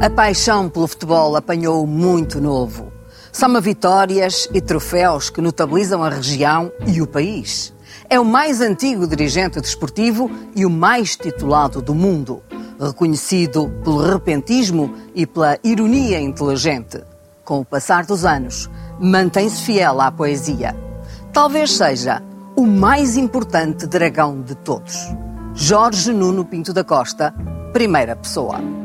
A paixão pelo futebol apanhou muito novo. Soma vitórias e troféus que notabilizam a região e o país. É o mais antigo dirigente desportivo e o mais titulado do mundo, reconhecido pelo repentismo e pela ironia inteligente. Com o passar dos anos, mantém-se fiel à poesia. Talvez seja o mais importante dragão de todos. Jorge Nuno Pinto da Costa, primeira pessoa.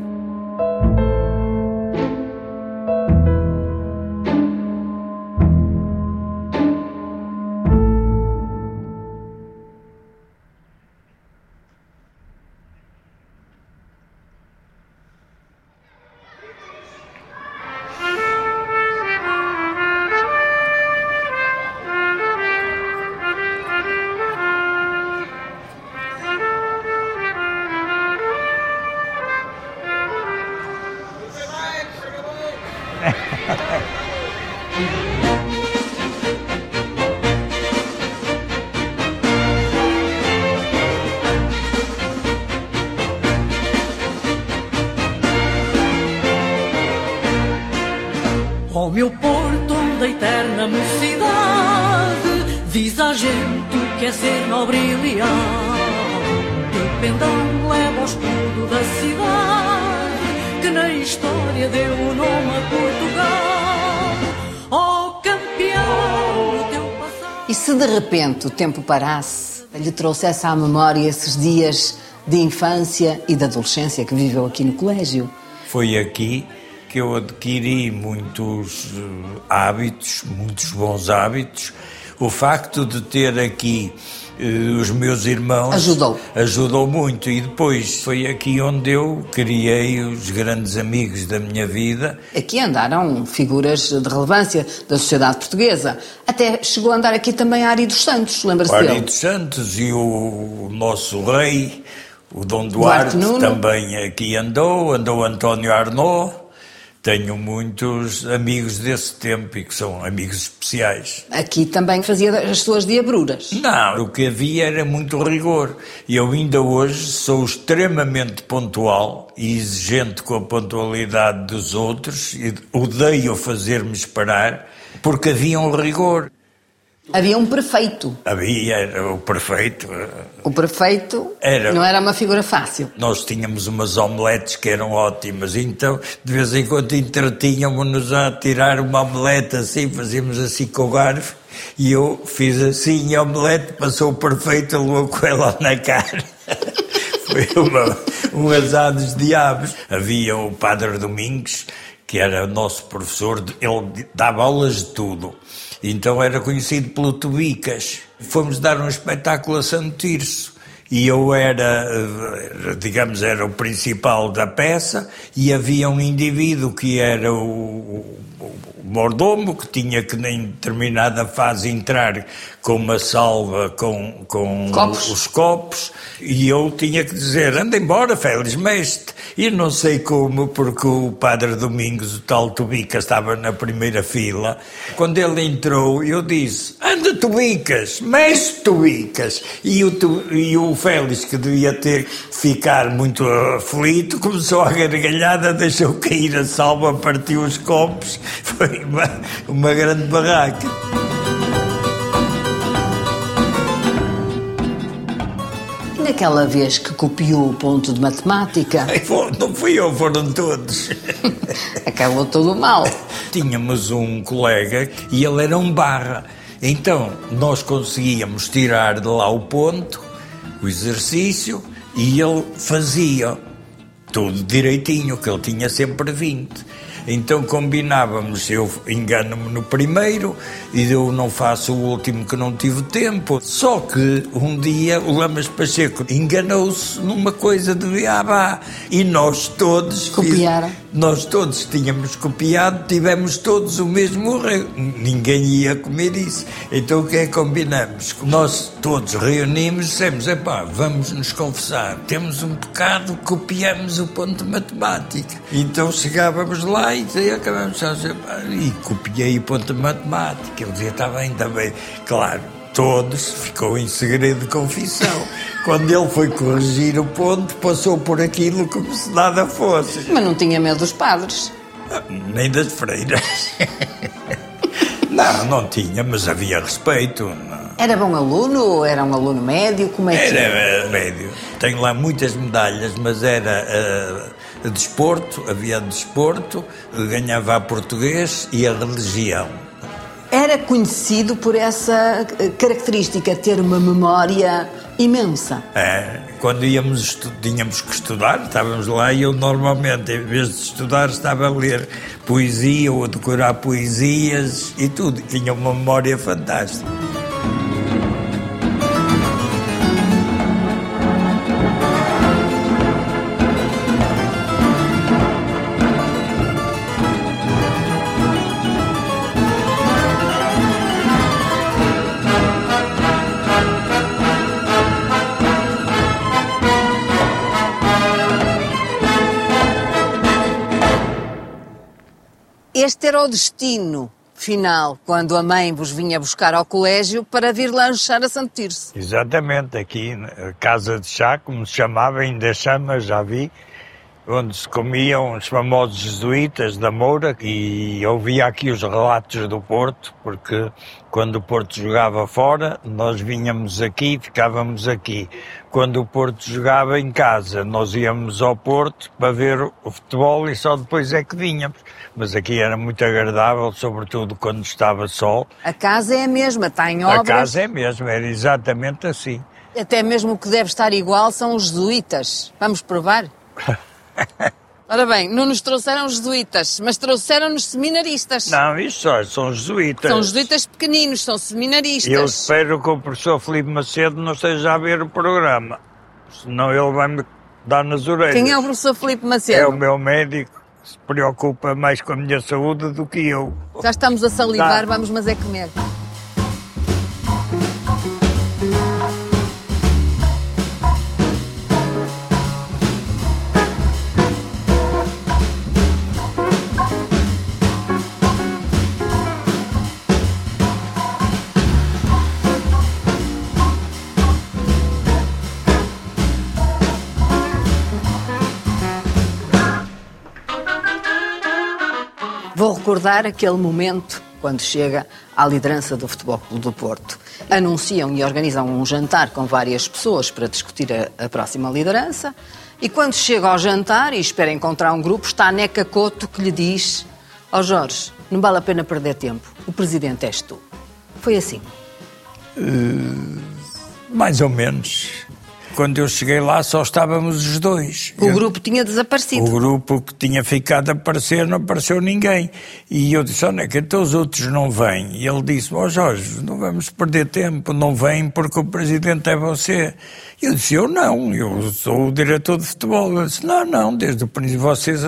Meu porto da eterna mocidade, diz a gente que é ser nobre e leal. O pendão leva ao escudo da cidade, que na história deu o nome a Portugal. Ó campeão, o teu passado. E se de repente o tempo parasse, lhe trouxesse à memória esses dias de infância e de adolescência que viveu aqui no colégio? Foi aqui que eu adquiri muitos eh, hábitos, muitos bons hábitos. O facto de ter aqui eh, os meus irmãos Ajudou. ajudou muito e depois foi aqui onde eu criei os grandes amigos da minha vida. Aqui andaram figuras de relevância da sociedade portuguesa. Até chegou a andar aqui também a Ari dos Santos, lembra-se O Ari dele? dos Santos e o nosso rei, o Dom Duarte Duarte, também aqui andou, andou António Arnaud. Tenho muitos amigos desse tempo e que são amigos especiais. Aqui também fazia as suas diabruras. Não, o que havia era muito rigor. E eu ainda hoje sou extremamente pontual e exigente com a pontualidade dos outros e odeio fazer-me esperar porque havia um rigor. Havia um prefeito. Havia era o prefeito. O prefeito Era. não era uma figura fácil. Nós tínhamos umas omeletes que eram ótimas, então de vez em quando entretínhamos-nos a tirar uma omelete assim, fazíamos assim com o garfo, e eu fiz assim a omelete, passou o prefeito, levou com ela na cara. Foi uma, um azar dos diabos. Havia o Padre Domingos, que era o nosso professor, ele dava aulas de tudo. Então era conhecido pelo Tubicas. Fomos dar um espetáculo a Santo Tirso. E eu era, eh, digamos, era o principal da peça e havia um indivíduo que era o, o- mordomo que tinha que em determinada fase entrar com uma salva com, com Copos. os copos e eu tinha que dizer anda embora Félix Mestre. E não sei como porque o padre Domingos o tal Tubicas estava na primeira fila. Quando ele entrou eu disse anda Tubicas mestre Tubicas. E o, Tu- e o Félix que devia ter ficar muito aflito começou a gargalhada deixou cair a salva partiu os copos foi uma, uma grande barraca E naquela vez que copiou o ponto de matemática, Ai, Não fui eu, foram todos. acabou tudo mal. Tínhamos um colega e ele era um barra. Então, nós conseguíamos tirar de lá o ponto, o exercício, e ele fazia tudo direitinho, que ele tinha sempre 20. Então combinávamos, eu engano-me no primeiro e eu não faço o último que não tive tempo. Só que um dia o Lamas Pacheco enganou-se numa coisa de beabá e nós todos... Copiaram. Nós todos tínhamos copiado, tivemos todos o mesmo erro. Ninguém ia comer isso. Então o que é que combinamos? Nós todos reunimos e dissemos: epá, vamos nos confessar. Temos um pecado, copiamos o ponto de matemática. Então chegávamos lá e dizia, acabamos "Pá", e copiei o ponto de matemática. Ele dizia: está bem, está bem. Claro. todos, ficou em segredo de confissão. Quando ele foi corrigir o ponto, passou por aquilo como se nada fosse. Mas não tinha medo dos padres. Nem das freiras. não, não tinha, mas havia respeito. Não. Era bom aluno? Era um aluno médio? Como é que Era eh, médio. Tenho lá muitas medalhas, mas era uh, desporto, havia desporto, ganhava a português e a religião. Era conhecido por essa eh, característica, ter uma memória imensa. É, quando íamos, tínhamos que estudar, estávamos lá e eu normalmente, em vez de estudar, estava a ler poesia ou a decorar poesias e tudo. Tinha uma memória fantástica. Este era o destino final, quando a mãe vos vinha buscar ao colégio para vir lanchar a Santo Tirso. Exatamente, aqui, Casa de Chá, como se chamava, ainda chama, já vi, onde se comiam os famosos jesuítas da Moura e ouvia aqui os relatos do Porto, porque quando o Porto jogava fora, nós vinhamos aqui e ficávamos aqui. Quando o Porto jogava em casa, nós íamos ao Porto para ver o futebol e só depois é que vinhamos. Mas aqui era muito agradável, sobretudo quando estava sol. A casa é a mesma, está em obras. A casa é a mesma, era exatamente assim. Até mesmo o que deve estar igual são os jesuítas. Vamos provar? Ora bem, não nos trouxeram jesuítas, mas trouxeram-nos seminaristas. Não, isso só, são jesuítas. São jesuítas pequeninos, são seminaristas. Eu espero que o professor Felipe Macedo não esteja a ver o programa, senão ele vai-me dar nas orelhas. Quem é o professor Felipe Macedo? É o meu médico, que se preocupa mais com a minha saúde do que eu. Já estamos a salivar, tá. vamos mas é comer. Recordar aquele momento quando chega à liderança do Futebol Clube do Porto. Anunciam e organizam um jantar com várias pessoas para discutir a, a próxima liderança. E quando chega ao jantar e espera encontrar um grupo, está a Neca Couto que lhe diz: Ó oh Jorge, não vale a pena perder tempo, o presidente és tu. Foi assim. Uh, mais ou menos. Quando eu cheguei lá só estávamos os dois. O eu, grupo tinha desaparecido. O grupo que tinha ficado a aparecer não apareceu ninguém. E eu disse, olha, que então os outros não vêm. E ele disse, ó oh, Jorge, não vamos perder tempo, não vêm porque o presidente é você. Eu disse, eu não, eu sou o diretor de futebol. Ele disse, não, não, desde o princípio vocês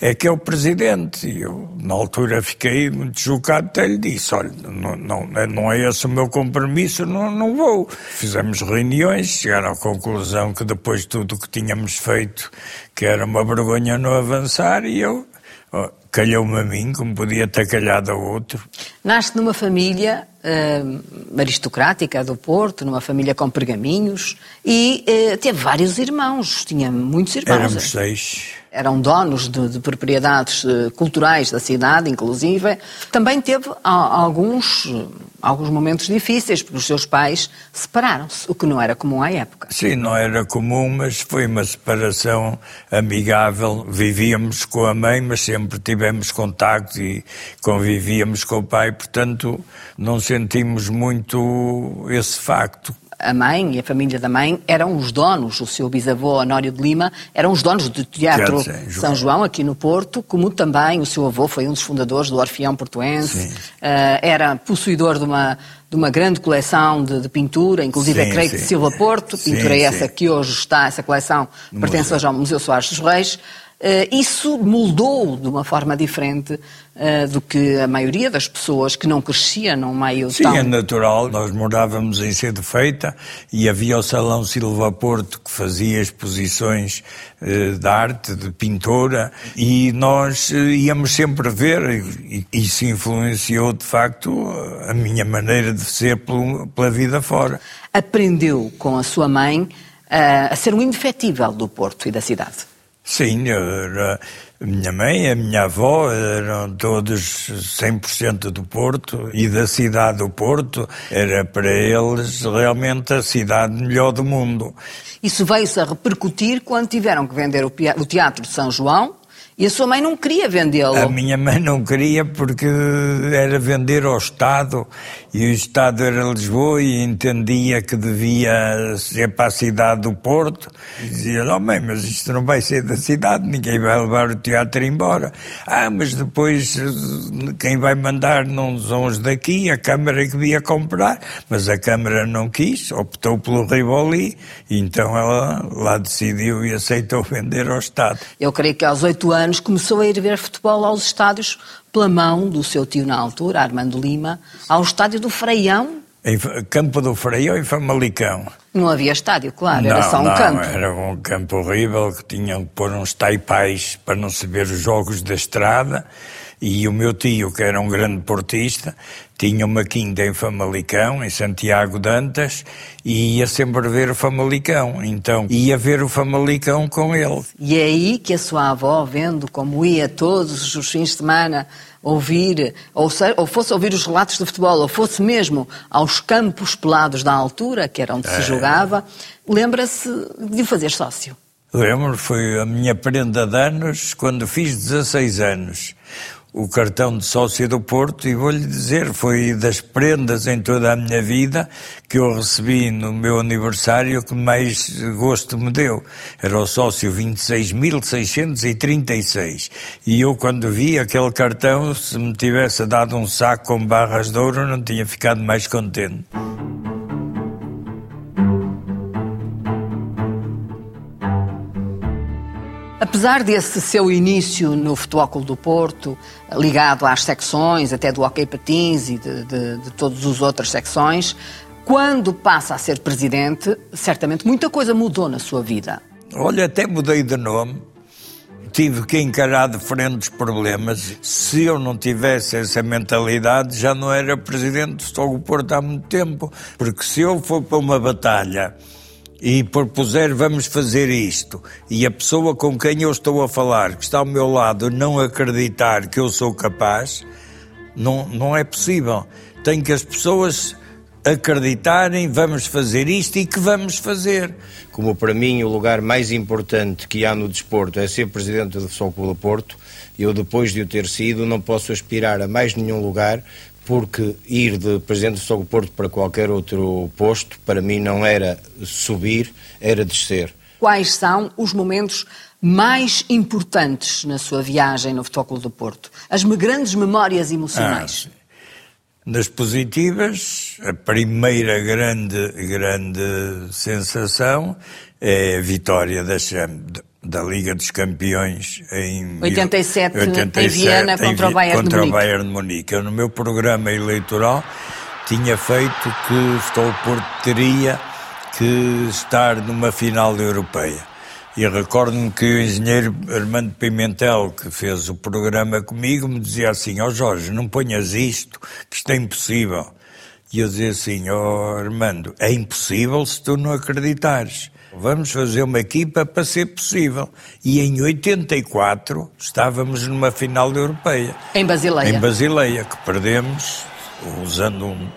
é, que é o presidente. E eu, na altura, fiquei muito chocado, até lhe disse, olha, não, não, não é esse o meu compromisso, não, não vou. Fizemos reuniões, chegaram à conclusão que depois de tudo o que tínhamos feito, que era uma vergonha não avançar, e eu calhou-me a mim, como podia ter calhado a outro. Nasce numa família uh, aristocrática do Porto, numa família com pergaminhos, e uh, teve vários irmãos, tinha muitos irmãos. Éramos seis eram donos de, de, propriedades eh, culturais da cidade, inclusive. Também teve alguns, alguns momentos difíceis, porque os seus pais separaram-se, o que não era comum à época. Sim, não era comum, mas foi uma separação amigável. Vivíamos com a mãe, mas sempre tivemos contacto e convivíamos com o pai, portanto, não sentimos muito esse facto a mãe e a família da mãe eram os donos, o seu bisavô Honório de Lima, eram os donos do Teatro João. São João, aqui no Porto, como também o seu avô foi um dos fundadores do Orfeão Portuense, uh, era possuidor de uma, de uma grande coleção de, de pintura, inclusive sim, creio de Silva Porto, pintura sim, essa sim. que hoje está, essa coleção pertence hoje ao Museu Soares dos Reis. Uh, isso moldou de uma forma diferente uh, do que a maioria das pessoas que não crescia num meio Sim, tão... é natural. Nós morávamos em Cedo Feita e havia o Salão Silva Porto que fazia exposições uh, de arte, de pintura e nós íamos sempre ver e isso influenciou de facto a minha maneira de ser pela vida fora. Aprendeu com a sua mãe a ser um indefetível do Porto e da cidade. Sim, a minha mãe, a minha avó eram todos 100% do Porto e da cidade do Porto. Era para eles realmente a cidade melhor do mundo. Isso veio-se a repercutir quando tiveram que vender o Teatro de São João e a sua mãe não queria vendê-lo. A minha mãe não queria porque era vender ao Estado e o Estado era Lisboa e entendia que devia ser para a cidade do Porto. E dizia, oh mãe, mas isto não vai ser da cidade, ninguém vai levar o teatro embora. Ah, mas depois quem vai mandar não são os daqui, a Câmara que devia comprar, mas a Câmara não quis, optou pelo Rivoli, então ela lá decidiu e aceitou vender ao Estado. Eu creio que aos oito anos anos começou a ir ver futebol aos estádios pela mão do seu tio na altura, Armando Lima, ao estádio do Freião. Em Campo do Freião em Famalicão. Não havia estádio, claro, não, era só um não, campo. Era um campo horrível que tinham que pôr uns taipais para não se ver os jogos da estrada. E o meu tio, que era um grande portista, tinha uma quinta em Famalicão, em Santiago de Antas, e ia sempre ver o Famalicão. Então, ia ver o Famalicão com ele. E é aí que a sua avó, vendo como ia todos os fins de semana ouvir, ou, se, ou fosse ouvir os relatos de futebol, ou fosse mesmo aos campos pelados da altura, que era onde é. se jogava, lembra-se de fazer sócio. Lembro, foi a minha prenda de anos quando fiz 16 anos o cartão de sócio do Porto e vou-lhe dizer, foi das prendas em toda a minha vida que eu recebi no meu aniversário que mais gosto me deu. Era o sócio 26.636. E eu quando vi aquele cartão, se me tivesse dado um saco com barras de ouro, não tinha ficado mais contente. Apesar desse seu início no Futebol Clube do Porto, ligado às secções, até do Hockey Patins e de, de, de todas as outras secções, quando passa a ser presidente, certamente muita coisa mudou na sua vida. Olha, até mudei de nome. Tive que encarar os problemas. Se eu não tivesse essa mentalidade, já não era presidente do Futebol Porto há muito tempo. Porque se eu for para uma batalha e propuser vamos fazer isto, e a pessoa com quem eu estou a falar, que está ao meu lado, não acreditar que eu sou capaz, não, não é possível. Tem que as pessoas acreditarem, vamos fazer isto e que vamos fazer. Como para mim o lugar mais importante que há no desporto é ser presidente do Futebol Clube Porto, eu depois de o ter sido não posso aspirar a mais nenhum lugar porque ir de Presidente do Futebol Porto para qualquer outro posto, para mim não era subir, era descer. Quais são os momentos mais importantes na sua viagem no Futebol do Porto? As grandes memórias emocionais? Ah, nas positivas, a primeira grande, grande sensação é a vitória da, da Liga dos Campeões em 87, 87 em Viena contra, o Bayern, contra de o Bayern de Munique. Eu, no meu programa eleitoral tinha feito que o Futebol Porto teria que estar numa final europeia. E recordo-me que o engenheiro Armando Pimentel, que fez o programa comigo, me dizia assim: Ó oh Jorge, não ponhas isto, que isto é impossível. E eu dizia assim: Ó oh Armando, é impossível se tu não acreditares. Vamos fazer uma equipa para ser possível. E em 84 estávamos numa final europeia. Em Basileia. Em Basileia, que perdemos, usando um,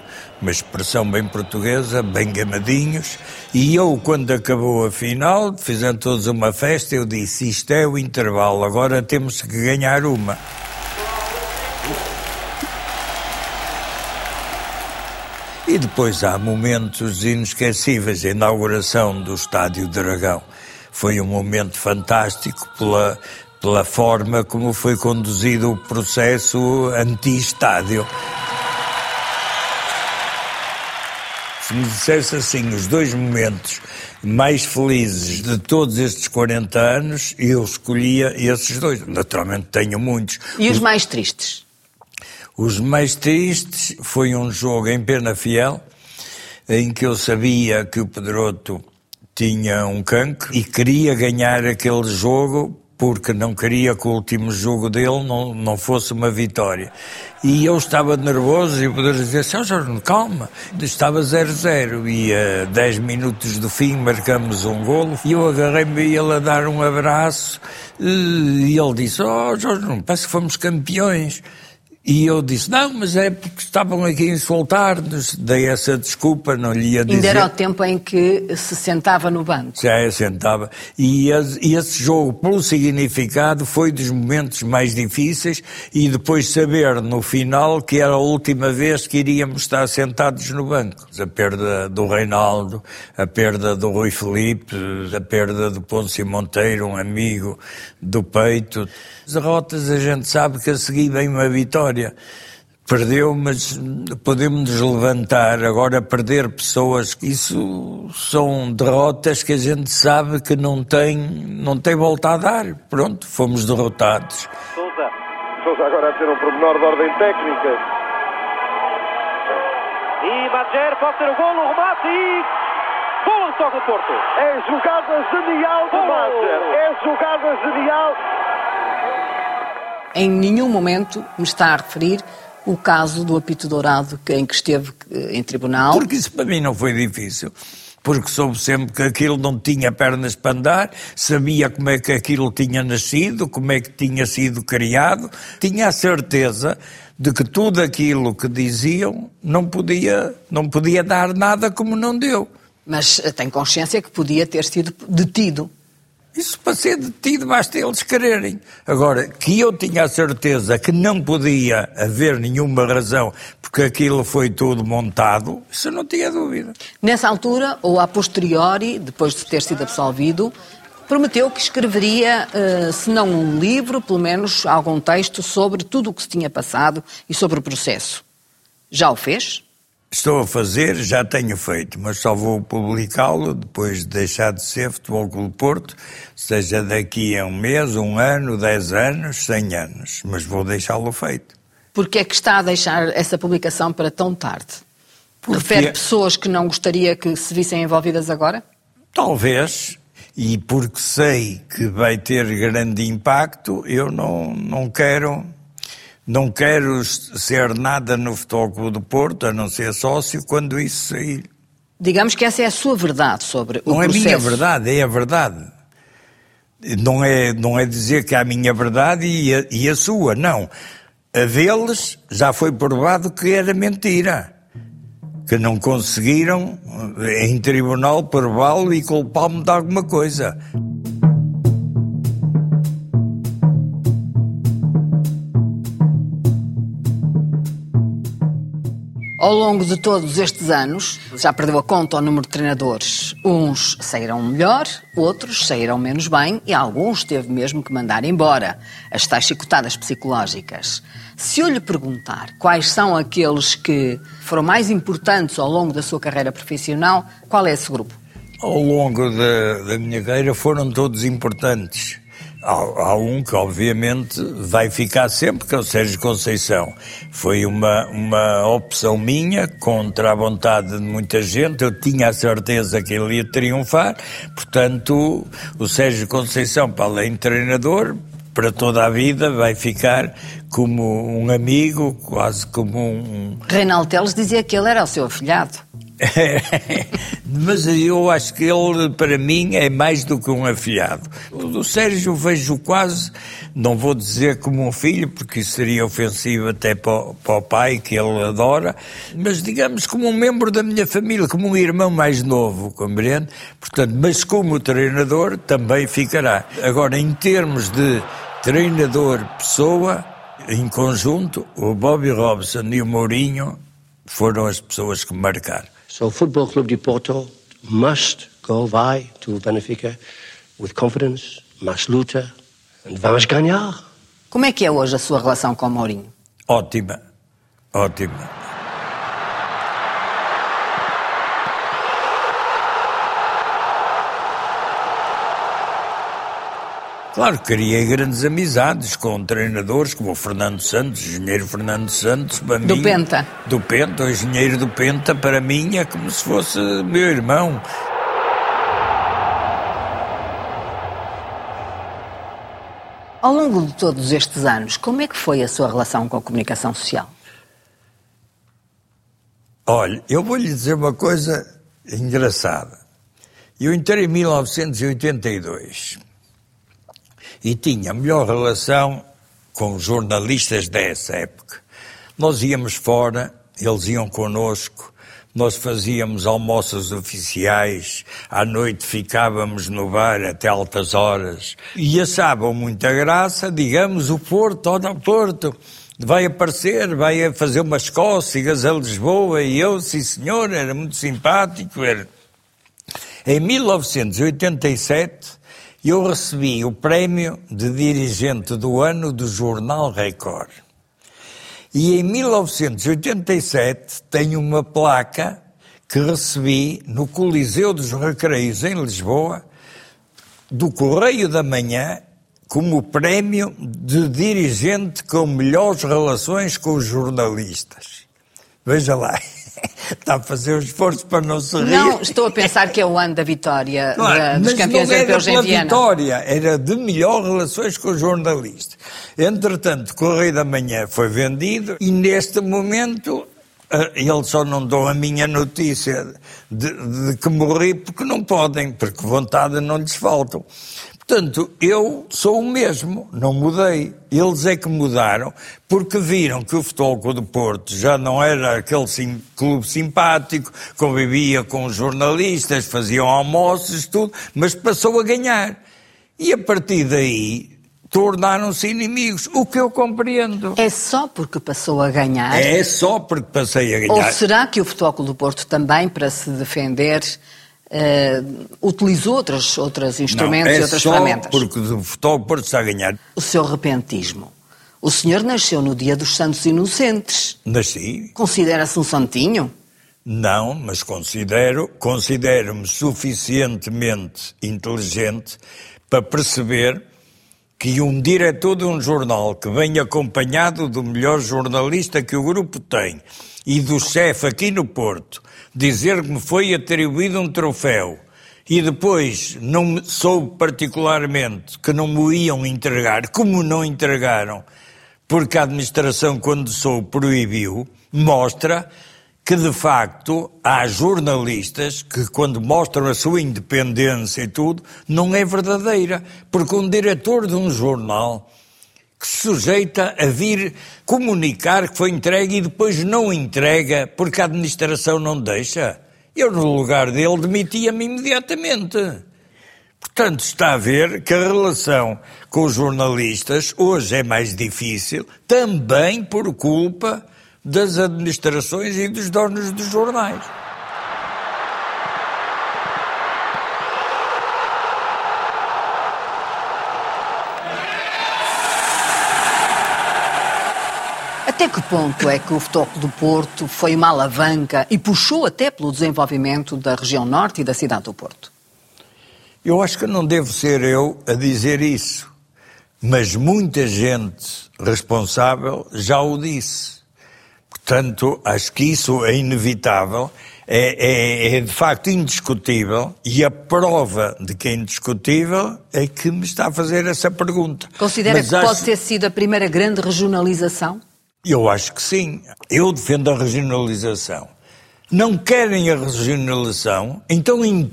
uma expressão bem portuguesa, bem gamadinhos. E eu, quando acabou a final, fizeram todos uma festa, eu disse, isto é o intervalo, agora temos que ganhar uma. E depois há momentos inesquecíveis. A inauguração do Estádio Dragão foi um momento fantástico pela, pela forma como foi conduzido o processo anti-estádio. Se me dissesse assim, os dois momentos mais felizes de todos estes 40 anos, eu escolhia esses dois. Naturalmente tenho muitos. E os mais tristes? Os mais tristes foi um jogo em Pena Fiel, em que eu sabia que o Pedroto tinha um cancro e queria ganhar aquele jogo porque não queria que o último jogo dele não, não fosse uma vitória. E eu estava nervoso e o Pedro dizia, São Jorge, calma. Estava 0-0 e a 10 minutos do fim marcamos um golo e eu agarrei-me a ele a dar um abraço e ele disse, oh Jorge, parece que fomos campeões. E eu disse, não, mas é porque estavam aqui a insultar-nos. Dei essa desculpa, não lhe ia dizer. Ainda era o tempo em que se sentava no banco. Já sentava. E esse jogo, pelo significado, foi dos momentos mais difíceis e depois saber no final que era a última vez que iríamos estar sentados no banco. A perda do Reinaldo, a perda do Rui Felipe, a perda do Ponce Monteiro, um amigo do peito. As derrotas a gente sabe que a seguir vem uma vitória. Perdeu, mas podemos nos levantar. Agora, perder pessoas, isso são derrotas que a gente sabe que não tem, não tem volta a dar. Pronto, fomos derrotados. Sousa, Sousa agora a ter um pormenor de ordem técnica. E Mager pode ter o golo, o remate e golo toca o Porto. É jogada genial do Mager. É jogada genial em nenhum momento me está a referir o caso do apito dourado em que esteve eh, em tribunal. Porque isso para mim não foi difícil. Porque soube sempre que aquilo não tinha pernas para andar, sabia como é que aquilo tinha nascido, como é que tinha sido criado, tinha a certeza de que tudo aquilo que diziam não podia, não podia dar nada como não deu. Mas eh, tem consciência que podia ter sido detido. Isso para ser detido basta eles quererem. Agora, que eu tinha a certeza que não podia haver nenhuma razão porque aquilo foi tudo montado, isso não tinha dúvida. Nessa altura, ou a posteriori, depois de ter sido absolvido, prometeu que escreveria, uh, se não um livro, pelo menos algum texto sobre tudo o que se tinha passado e sobre o processo. Já o fez? Estou a fazer, já tenho feito, mas só vou publicá-lo depois de deixar de ser Futebol Clube Porto, seja daqui a um mês, um ano, dez anos, cem anos, mas vou deixá-lo feito. Porquê é que está a deixar essa publicação para tão tarde? Porque... Refere pessoas que não gostaria que se vissem envolvidas agora? Talvez, e porque sei que vai ter grande impacto, eu não, não quero não quero ser nada no Futebol Clube do Porto, a não ser sócio, quando isso sair. Digamos que essa é a sua verdade sobre o não processo. Não é minha verdade, é a verdade. Não é, não é dizer que é a minha verdade e a, e a sua, não. A deles já foi provado que era mentira. Que não conseguiram, em tribunal, prová-lo e culpá-me de alguma coisa. Ao longo de todos estes anos, já perdeu a conta ao número de treinadores. Uns saíram melhor, outros saíram menos bem e alguns teve mesmo que mandar embora. As tais chicotadas psicológicas. Se eu lhe perguntar quais são aqueles que foram mais importantes ao longo da sua carreira profissional, qual é esse grupo? Ao longo da, da minha carreira foram todos importantes. Há, há, um que, obviamente, vai ficar sempre, que é o Sérgio Conceição. Foi uma, uma opção minha, contra a vontade de muita gente. Eu tinha a certeza que ele ia triunfar. Portanto, o Sérgio Conceição, para além de treinador, para toda a vida, vai ficar como um amigo, quase como um. Reinaldo Teles dizia que ele era o seu afilhado. Mas eu acho que ele, para mim, é mais do que um afilhado. O Sérgio vejo quase, não vou dizer como um filho, porque isso seria ofensivo até para o, para o pai, que ele adora, mas digamos como um membro da minha família, como um irmão mais novo, compreende? Portanto, mas como treinador também ficará. Agora, em termos de treinador-pessoa, em conjunto, o Bobby Robson e o Mourinho foram as pessoas que marcaram. So Football Club de Porto must go vai to Benfica with confidence, mais luta, and vamos ganhar. Como é que é hoje a sua relação com o Mourinho? Ótima, ótima. Claro, criei grandes amizades com treinadores como o Fernando Santos, o engenheiro Fernando Santos, para Do mim, Penta. Do Penta, o engenheiro do Penta, para mim é como se fosse meu irmão. Ao longo de todos estes anos, como é que foi a sua relação com a comunicação social? Olha, eu vou lhe dizer uma coisa engraçada. Eu entrei em 1982 e tinha melhor relação com jornalistas dessa época. Nós íamos fora, eles iam connosco, nós fazíamos almoços oficiais, à noite ficávamos no bar até altas horas. E achavam muita graça, digamos, o Porto, olha o Porto, vai aparecer, vai fazer umas cócegas a Lisboa. E eu, sim senhor, era muito simpático, era... Em 1987, eu recebi o prémio de dirigente do ano do Jornal Record. E em 1987 tenho uma placa que recebi no Coliseu dos Recreios em Lisboa, do Correio da Manhã, como prémio de dirigente com melhores relações com os jornalistas. Veja lá. Está a fazer um esforço para não se rir. Não, estou a pensar que é o ano da vitória Claro, da, dos campeões não era europeus em Viena. vitória, era de melhor relações com os jornalistas. Entretanto, o Correio da Manhã foi vendido e neste momento eles só não dão a minha notícia de, de que morri porque não podem, porque vontade não lhes faltam. Portanto, eu sou o mesmo, não mudei. Eles é que mudaram porque viram que o Futebol do Porto já não era aquele sim- clube simpático, convivia com os jornalistas, faziam almoços, tudo, mas passou a ganhar. E a partir daí tornaram-se inimigos, o que eu compreendo. É só porque passou a ganhar? É só porque passei a Ou ganhar. será que o Futebol Clube do Porto também, para se defender, eh, utilizou outros, outros instrumentos não, é e outras só ferramentas? porque o Futebol do Porto está a ganhar. O seu repentismo. O senhor nasceu no dia dos Santos Inocentes. Nasci, Considera-se um santinho? Não, mas considero, considero-me suficientemente inteligente para perceber que um diretor de um jornal que vem acompanhado do melhor jornalista que o grupo tem e do chefe aqui no Porto dizer que me foi atribuído um troféu e depois não soube particularmente que não me iam entregar, como não entregaram, porque a administração, quando soube, proibiu, mostra que de facto há jornalistas que, quando mostram a sua independência e tudo, não é verdadeira. Porque um diretor de um jornal que se sujeita a vir comunicar que foi entregue e depois não entrega porque a administração não deixa. Eu, no lugar dele, demitia-me imediatamente. Portanto, está a ver que a relação com os jornalistas hoje é mais difícil, também por culpa das administrações e dos donos dos jornais. Até que ponto é que o Futebol do Porto foi uma alavanca e puxou até pelo desenvolvimento da região norte e da cidade do Porto? Eu acho que não devo ser eu a dizer isso, mas muita gente responsável já o disse. Portanto, acho que isso é inevitável, é, é- é de facto indiscutível, e a prova de que é indiscutível é que me está a fazer essa pergunta. Considera Mas que acho- pode ter sido a primeira grande regionalização? Eu acho que sim. Eu defendo a regionalização. Não querem a regionalização, então in-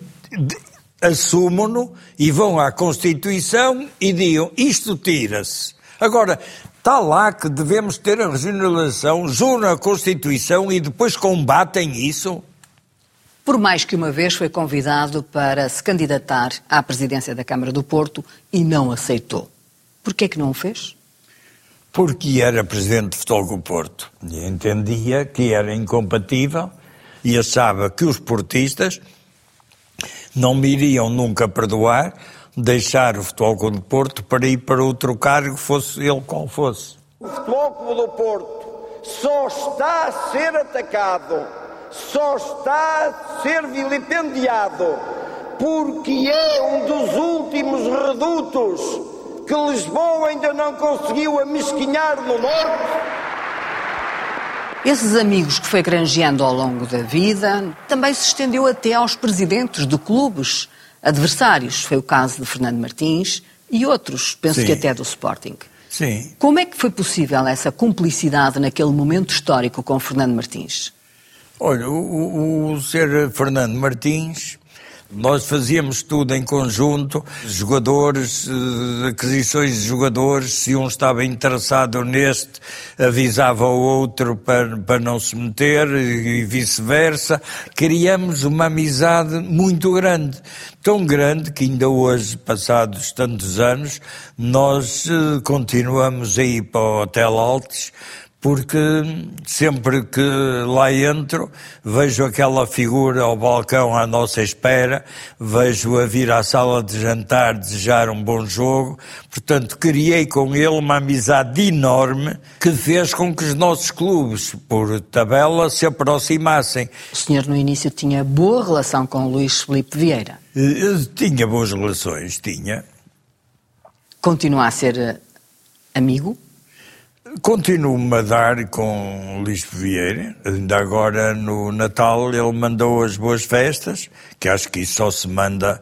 assumam-no e vão à Constituição e digam isto tira-se. Agora, está lá que devemos ter a regionalização, juram a Constituição e depois combatem isso? Por mais que uma vez foi convidado para se candidatar à presidência da Câmara do Porto e não aceitou. Por que é que não o fez? Porque era presidente de Futebol Clube Porto. E entendia que era incompatível e achava que os portistas não me iriam nunca perdoar deixar o Futebol Clube de Porto para ir para outro cargo, fosse ele qual fosse. O Futebol Clube do Porto só está a ser atacado, só está a ser vilipendiado, porque é um dos últimos redutos que Lisboa ainda não conseguiu amesquinhar no Norte? Esses amigos que foi granjeando ao longo da vida também se estendeu até aos presidentes de clubes adversários. Foi o caso de Fernando Martins e outros, penso Sim. que até do Sporting. Sim. Como é que foi possível essa cumplicidade naquele momento histórico com Fernando Martins? Olha, o, o, o ser Fernando Martins, nós fazíamos tudo em conjunto, jogadores, eh, aquisições de jogadores, se um estava interessado neste, avisava o outro para, para não se meter e vice-versa. Criamos uma amizade muito grande, tão grande que ainda hoje, passados tantos anos, nós eh, continuamos a ir para o Hotel Altes, porque sempre que lá entro, vejo aquela figura ao balcão à nossa espera, vejo-a vir à sala de jantar desejar um bom jogo, portanto criei com ele uma amizade enorme que fez com que os nossos clubes, por tabela, se aproximassem. O senhor no início tinha boa relação com o Luís Felipe Vieira. Eh, Tinha boas relações, tinha. Continua a ser eh, amigo? Continuo-me a dar com Luís Vieira. Ainda agora no Natal ele mandou as boas festas, que acho que isso só se manda.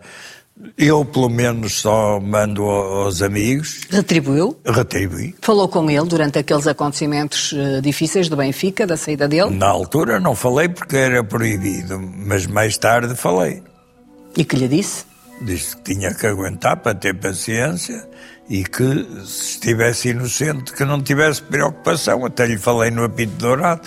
Eu, pelo menos, só mando aos amigos. Retribuiu? Retribuí. Falou com ele durante aqueles acontecimentos eh, difíceis do Benfica, da saída dele? Na altura não falei porque era proibido, mas mais tarde falei. E que lhe disse? Disse que tinha que aguentar para ter paciência e que se estivesse inocente, que não tivesse preocupação. Até lhe falei no apito dourado.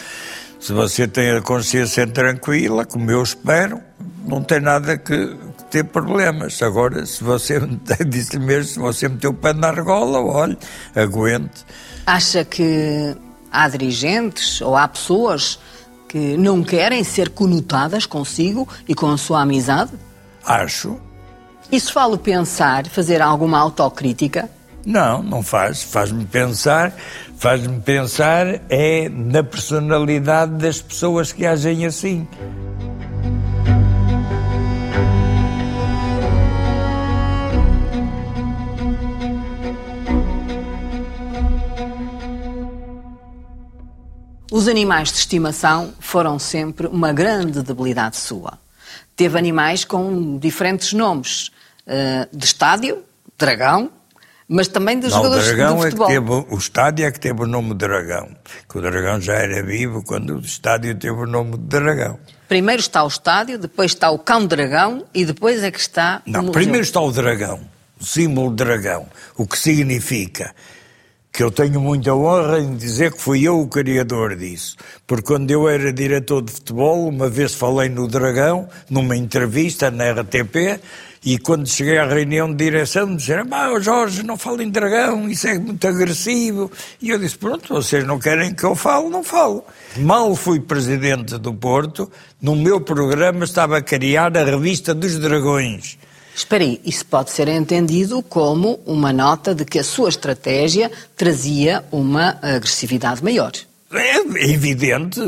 Se você tem a consciência tranquila, como eu espero, não tem nada que, ter problemas. Agora, se você, disse-lhe mesmo, se você meteu o pé na argola, olhe, aguente. Acha que há dirigentes ou há pessoas que não querem ser conotadas consigo e com a sua amizade? Acho. Isso fala pensar, fazer alguma autocrítica? Não, não faz. Faz-me pensar, faz-me pensar é na personalidade das pessoas que agem assim. Os animais de estimação foram sempre uma grande debilidade sua. Teve animais com diferentes nomes. eh, de estádio, dragão, mas também o jogadores de é que futebol. teve, o estádio é que teve o nome de dragão. Que o dragão já era vivo quando o estádio teve o nome de dragão. Primeiro está o estádio, depois está o cão dragão e depois é que está o Não, museu. primeiro está o dragão, o símbolo dragão, o que significa que eu tenho muita honra em dizer que fui eu o criador disso. Porque quando eu era diretor de futebol, uma vez falei no Dragão, numa entrevista na RTP, e quando cheguei à reunião de direção, disseram, ah, Jorge, não fale em Dragão, isso é muito agressivo. E eu disse, pronto, vocês não querem que eu fale, não falo. Mal fui presidente do Porto, no meu programa estava a criar a revista dos Dragões. Espera aí, isso pode ser entendido como uma nota de que a sua estratégia trazia uma agressividade maior. É evidente,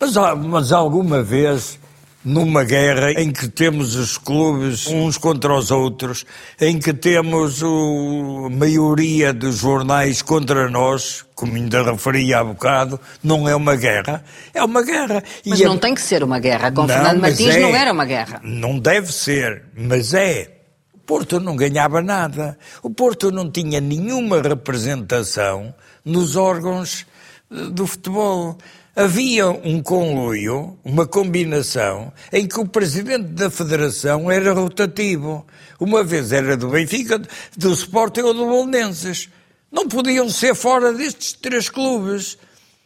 mas, mas alguma vez, numa guerra em que temos os clubes uns contra os outros, em que temos a maioria dos jornais contra nós, como ainda referi há bocado, não é uma guerra, é uma guerra. Mas E não é- tem que ser uma guerra. Com Não, Fernando Martins é. não era uma guerra. Não deve ser, mas é. O Porto não ganhava nada. O Porto não tinha nenhuma representação nos órgãos do futebol. Havia um conluio, uma combinação, em que o presidente da federação era rotativo. Uma vez era do Benfica, do Sporting ou do Bolonenses. Não podiam ser fora destes três clubes.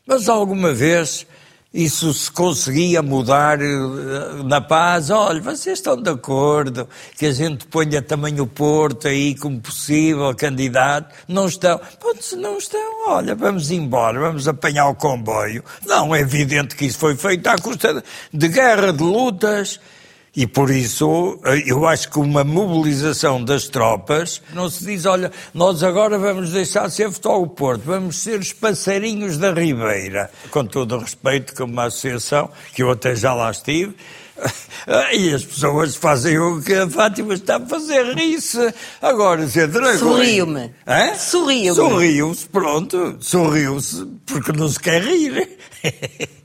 Mas alguma vez isso se conseguia mudar eh, na paz. Olha, vocês estão de acordo que a gente ponha também o Porto aí como possível candidato? Não estão? Pronto, se não estão, olha, vamos embora, vamos apanhar o comboio. Não, é evidente que isso foi feito à custa de- de guerra, de lutas. E por isso, eh, eu acho que uma mobilização das tropas não se diz, olha, nós agora vamos deixar de ser Futebol Porto, vamos ser os passarinhos da Ribeira. Com todo o respeito, como uma associação, que eu até já lá estive, e as pessoas fazem o que a Fátima está a fazer, ri-se. Agora, ser dragões... Sorriu-me. Sorriu-me. Sorriu-se, pronto. Sorriu-se, porque não se quer rir.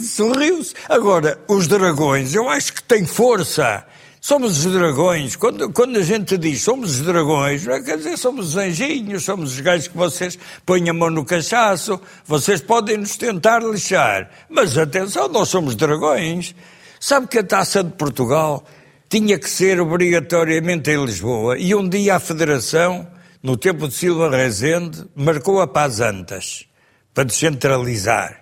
Sorriu-se. Agora, os dragões, eu acho que têm força. Somos os dragões. Quando, quando a gente diz somos os dragões, não é? quer dizer, somos os anjinhos, somos os gajos que vocês põem a mão no cachaço, vocês podem nos tentar lixar. Mas atenção, nós somos dragões. Sabe que a taça de Portugal tinha que ser obrigatoriamente em Lisboa e um dia a Federação, no tempo de Silva Rezende, marcou-a para as Antas, para descentralizar.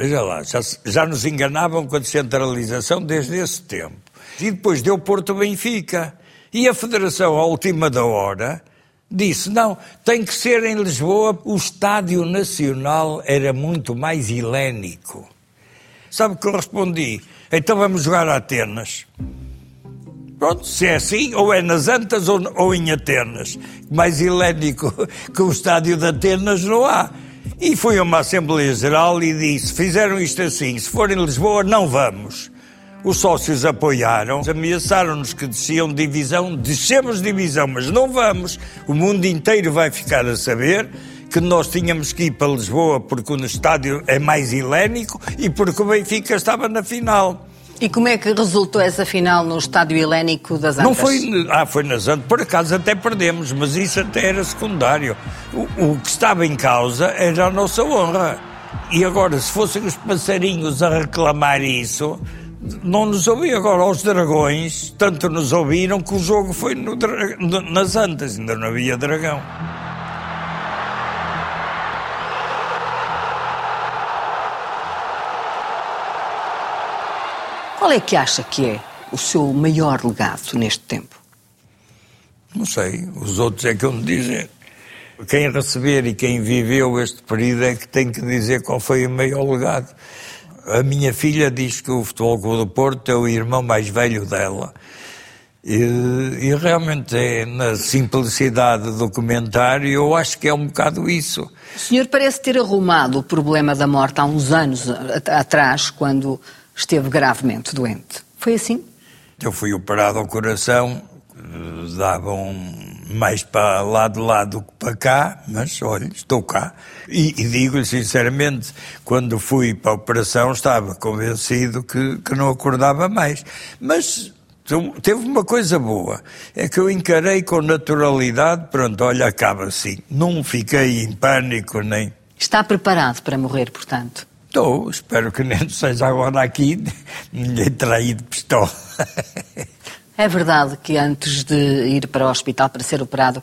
Veja lá, já, já nos enganavam com a descentralização desde esse tempo. E depois deu Porto Benfica. E a Federação, à última da hora, disse: não, tem que ser em Lisboa. O Estádio Nacional era muito mais helénico. Sabe o que eu respondi? Então vamos jogar a Atenas. Pronto, se é assim, ou é nas Antas ou, ou em Atenas. Mais helénico que o estádio de Atenas não há. E foi a uma Assembleia Geral e disse: fizeram isto assim, se for em Lisboa, não vamos. Os sócios apoiaram, ameaçaram-nos que desciam divisão, descemos divisão, mas não vamos. O mundo inteiro vai ficar a saber que nós tínhamos que ir para Lisboa porque o estádio é mais helénico e porque o Benfica estava na final. E como é que resultou essa final no estádio helénico das Antas? Não foi, ah, foi nas Antas, por acaso até perdemos, mas isso até era secundário. O, o que estava em causa era a nossa honra. E agora, se fossem os passarinhos a reclamar isso, não nos ouviam. Agora, os dragões, tanto nos ouviram que o jogo foi no, nas Antas, ainda não havia dragão. Qual é que acha que é o seu maior legado neste tempo? Não sei, os outros é que eu me dizer. Quem receber e quem viveu este período é que tem que dizer qual foi o maior legado. A minha filha diz que o Futebol Clube do Porto é o irmão mais velho dela. E, e, realmente é na simplicidade do comentário, eu acho que é um bocado isso. O senhor parece ter arrumado o problema da morte há uns anos atrás, quando esteve gravemente doente. Foi assim? Eu fui operado ao coração, davam mais para lá de lá do que para cá, mas olha, estou cá. E, e digo-lhe sinceramente, quando fui para a operação estava convencido que, que não acordava mais. Mas teve uma coisa boa, é que eu encarei com naturalidade, pronto, olha, acaba assim. Não fiquei em pânico nem. Está preparado para morrer, portanto? Estou, espero que nem seja agora aqui ninguém traído de pistola. É verdade que antes de ir para o hospital para ser operado,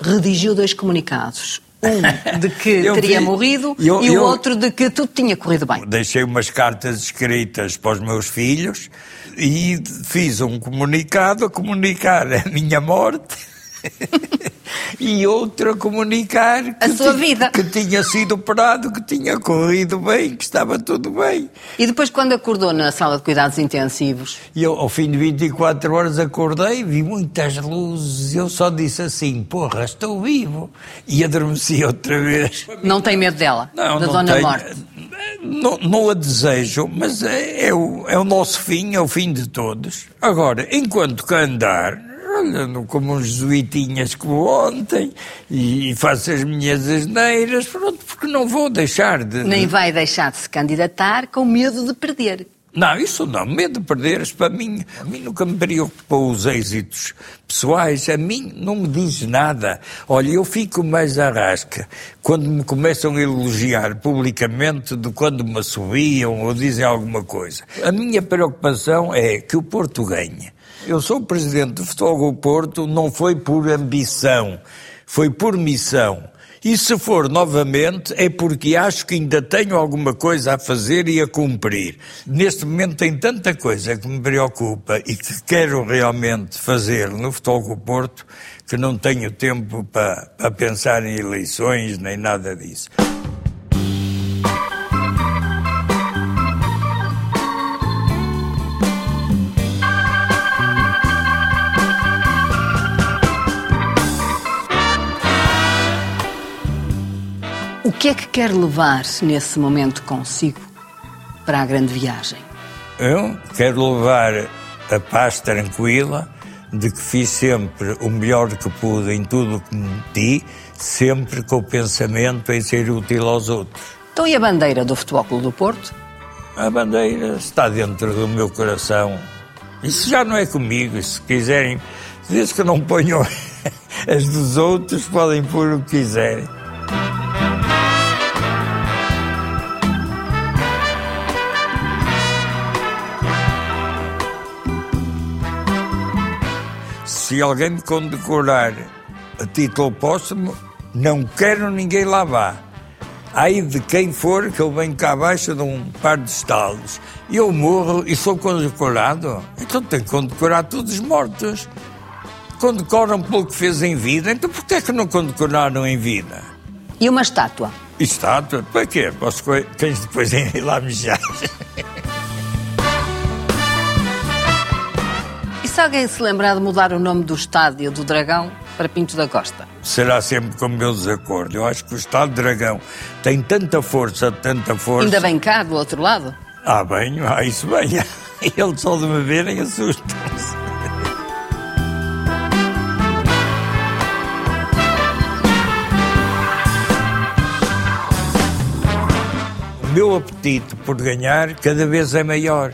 redigiu dois comunicados. Um de que teria vi, morrido eu, e o outro de que tudo tinha corrido bem. Deixei umas cartas escritas para os meus filhos e fiz um comunicado a comunicar a minha morte e outro a comunicar que, a sua vida. que tinha sido operado, que tinha corrido bem, que estava tudo bem. E depois, quando acordou na sala de cuidados intensivos? E eu, ao fim de 24 horas, acordei, vi muitas luzes. Eu só disse assim: porra, estou vivo. E adormeci outra vez. Não tem medo dela? Não, da não Dona tenho. Morte? Não, não a desejo, mas é, é, o, é o nosso fim, é o fim de todos. Agora, enquanto que andar, olha, como uns jesuitinhas como ontem, e, e faço as minhas asneiras, pronto, porque não vou deixar de... Nem vai deixar de se candidatar com medo de perder. Não, isso não, medo de perder, isso para mim, a mim nunca me preocupou os êxitos pessoais, a mim não me diz nada. Olha, eu fico mais à rasca quando me começam a elogiar publicamente de quando me assobiam ou dizem alguma coisa. A minha preocupação é que o Porto ganhe. Eu sou presidente do Futebol do Porto, não foi por ambição, foi por missão. E se for novamente, é porque acho que ainda tenho alguma coisa a fazer e a cumprir. Neste momento tem tanta coisa que me preocupa e que quero realmente fazer no Futebol do Porto que não tenho tempo para, para pensar em eleições nem nada disso. O que é que quer levar nesse momento consigo para a grande viagem? Eu quero levar a paz tranquila de que fiz sempre o melhor que pude em tudo o que meti, sempre com o pensamento em ser útil aos outros. Então e a bandeira do Futebol Clube do Porto? A bandeira está dentro do meu coração. Isso já não é comigo. Se quiserem, desde que não ponham as dos outros, podem pôr o que quiserem. Se alguém me condecorar a título póstumo, não quero ninguém lá vá. Aí de quem for que eu venho cá abaixo de um par de estalos. E eu morro e sou condecorado. Então tem que condecorar todos os mortos. Condecoram pelo que fez em vida, então por que é que não condecoraram em vida? E uma estátua? Estátua? Para quê? Posso cães depois ir lá mijar. Se alguém se lembrar de mudar o nome do estádio do Dragão para Pinto da Costa? Será sempre com o meu desacordo. Eu acho que o Estado Dragão tem tanta força, tanta força. Ainda bem cá, do outro lado? Ah, bem, ah, isso bem. Eles só de me verem assustam-se. O meu apetite por ganhar cada vez é maior.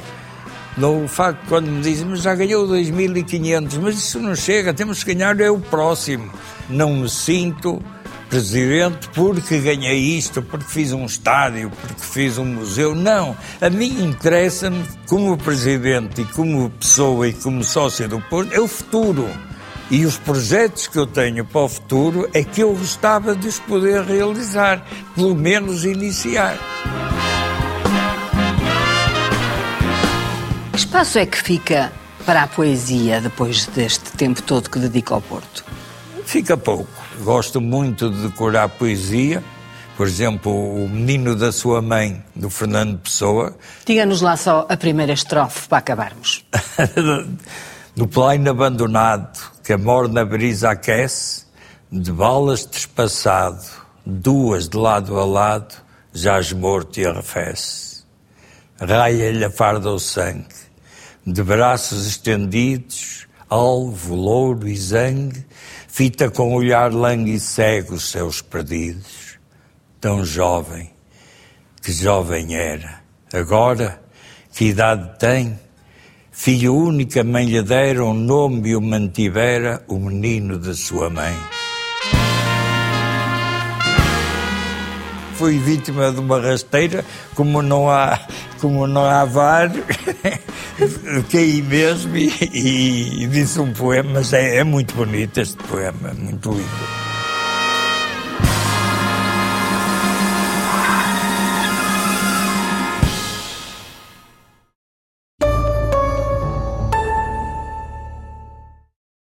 No facto, quando me dizem, mas já ganhou 2.500, mas isso não chega, temos que ganhar é o próximo. Não me sinto presidente porque ganhei isto, porque fiz um estádio, porque fiz um museu. Não. A mim interessa-me, como presidente e como pessoa e como sócio do Porto, é o futuro. E os projetos que eu tenho para o futuro é que eu gostava de os poder realizar, pelo menos iniciar. Que espaço é que fica para a poesia depois deste tempo todo que dedica ao Porto? Fica pouco. Gosto muito de decorar poesia. Por exemplo, O Menino da Sua Mãe, do Fernando Pessoa. Diga-nos lá só a primeira estrofe para acabarmos. no plaino abandonado, que a morna brisa aquece, de balas despassado, duas de lado a lado, jaz morto e arrefece. Raia-lhe a farda o sangue, de braços estendidos, alvo, louro e zangue, fita com olhar langue e cego os seus perdidos. Tão jovem, que jovem era. Agora, que idade tem? Filho única, mãe lhe dera um nome e o mantivera o menino da sua mãe. Fui vítima de uma rasteira, como não há, como não há VAR, caí mesmo e, e, e disse um poema, mas é, é muito bonito este poema, muito lindo.